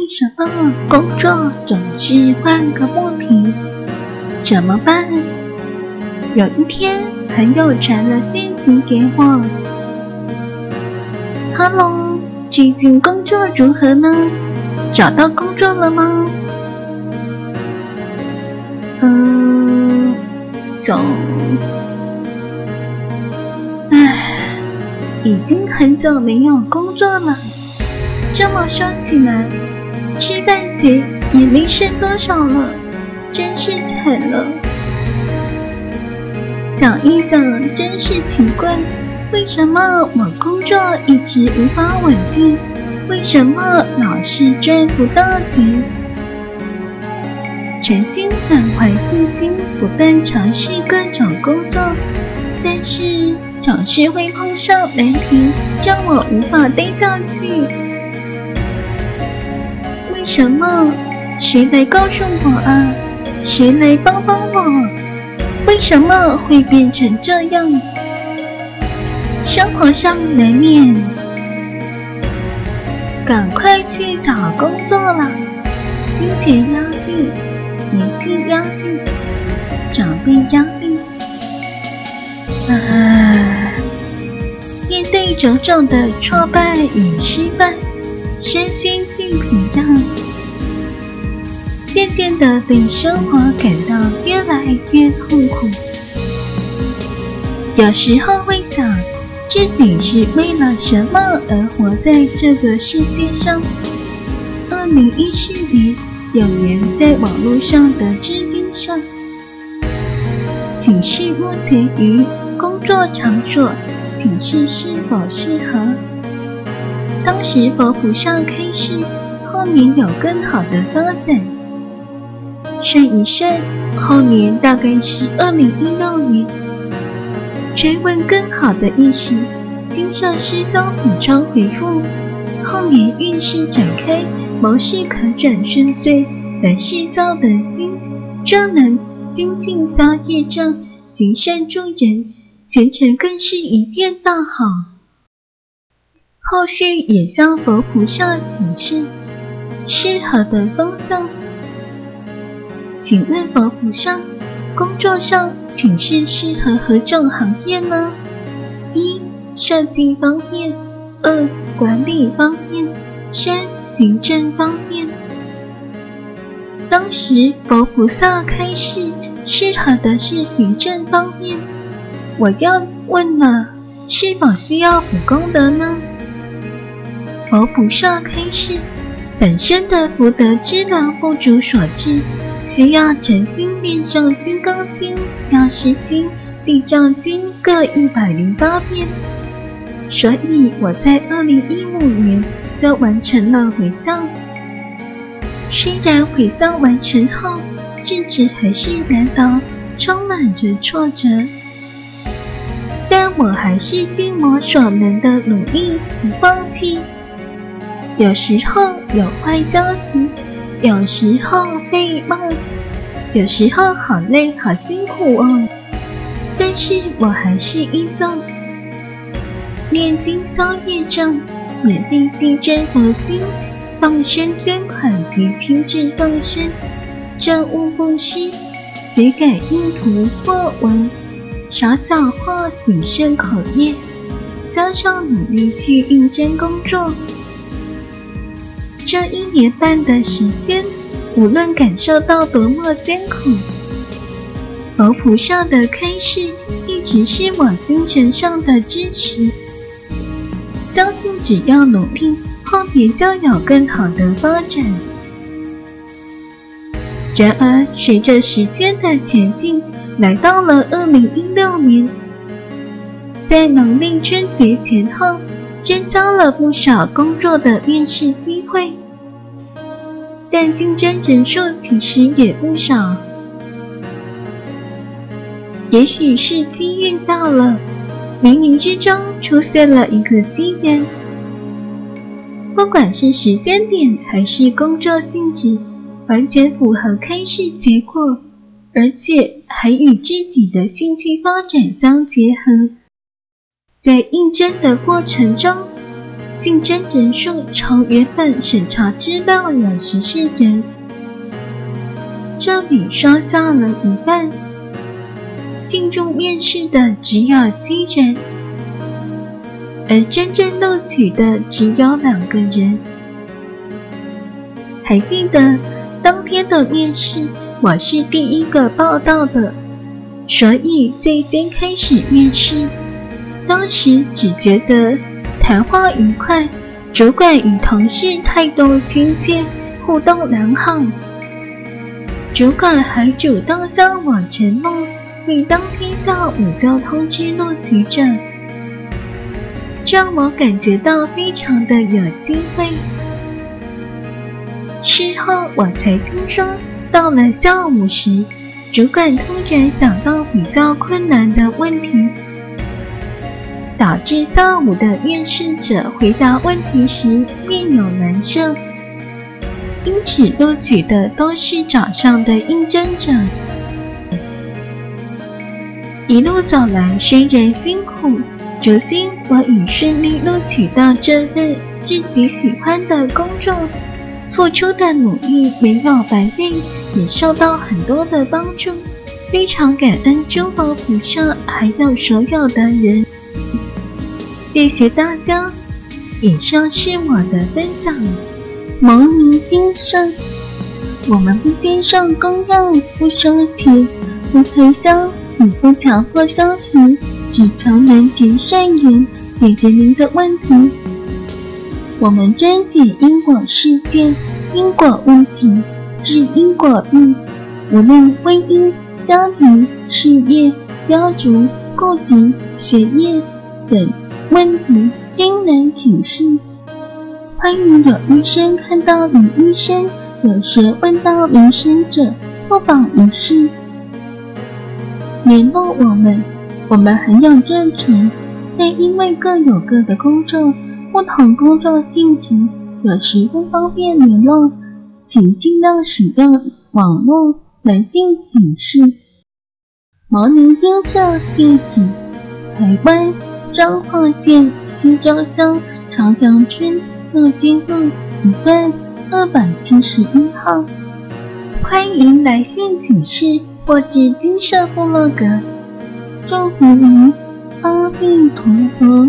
为什么工作总是换个不停？怎么办？有一天，朋友传了信息给我：“Hello，最近工作如何呢？找到工作了吗？”嗯，总……唉，已经很久没有工作了。这么说起来，吃饭钱也没剩多少了，真是惨了。想一想，真是奇怪，为什么我工作一直无法稳定？为什么老是赚不到钱？曾经满怀信心，不断尝试各种工作，但是总是会碰上难题，让我无法待下去。什么？谁来告诉我啊？谁来帮帮我？为什么会变成这样？生活上难免，赶快去找工作啦！金钱压力、年纪压力、长辈压力，啊！面对种种的挫败与失败，身心俱疲惫。渐渐的对生活感到越来越痛苦，有时候会想自己是为了什么而活在这个世界上。二零一四年，有人在网络上的置顶上，请示目前于工作场所，请示是否适合。当时佛菩萨开示，后面有更好的发展。算一算，后年大概是二零一六年。追问更好的意思，经上师兄补充回复：后年运势展开，谋事可转顺遂，凡事造德心，就能精进消业障，行善助人，前程更是一片大好。后续也向佛菩萨请示适合的方向。请问佛菩萨，工作上请示适合何种行业呢？一、设计方面；二、管理方面；三、行政方面。当时佛菩萨开示，适合的是行政方面。我要问了，是否需要补功德呢？佛菩萨开示，本身的福德资粮不足所致。需要诚心念诵《金刚经》《药师经》《地藏经》各一百零八遍，所以我在二零一五年就完成了回向。虽然回向完成后，自己还是难逃充满着挫折，但我还是尽我所能的努力，不放弃。有时候有坏交集。有时候被骂，有时候好累好辛苦哦，但是我还是依旧念经消业障，免费记真佛经，放生捐款及亲自放生，政务布施，随改印图或文，少讲话谨慎口业，加上努力去应征工作。这一年半的时间，无论感受到多么艰苦，佛菩萨的开示一直是我精神上的支持。相信只要努力，后面就有更好的发展。然而，随着时间的前进，来到了二零一六年，在农历春节前后。增加了不少工作的面试机会，但竞争人数其实也不少。也许是机运到了，冥冥之中出现了一个机缘。不管是时间点还是工作性质，完全符合开示结果，而且还与自己的兴趣发展相结合。在应征的过程中，竞争人数从原本审查知道有十四人，这里刷下了一半。进入面试的只有七人，而真正录取的只有两个人。还记得当天的面试，我是第一个报到的，所以最先开始面试。当时只觉得谈话愉快，主管与同事态度亲切，互动良好。主管还主动向我承诺，会当天下午就通知录取者，让我感觉到非常的有机会。事后我才听说，到了下午时，主管突然想到比较困难的问题，导致下午的面试者回答问题时面有难色，因此录取的都是早上的应征者。一路走来，虽然辛苦，如今我已顺利录取到这份自己喜欢的工作。付出的努力没有白费，也受到很多的帮助，非常感恩诸佛菩萨，还有所有的人。谢谢大家，以上是我的分享。蒙尼精舍，我们不接受供养，不收钱，不推销，也不强迫消息，只求能结善缘，解决您的问题。我们专解因果事件、因果问题、治因果病，无论婚姻、家庭、事业、家族、户籍、学业等问题，均能请示。欢迎有医生看到李医生，有时问到民生者，不妨一试。联络我们，我们很有热忱，但因为各有各的工作。不同工作性质，有时不方便联络，请尽量使用网络来进行事。牟尼精舍地址：台湾彰化县西郊乡朝阳村乐金路五段二百七十一号。欢迎来信请示或至金色部落格。祝福您，阿弥陀佛。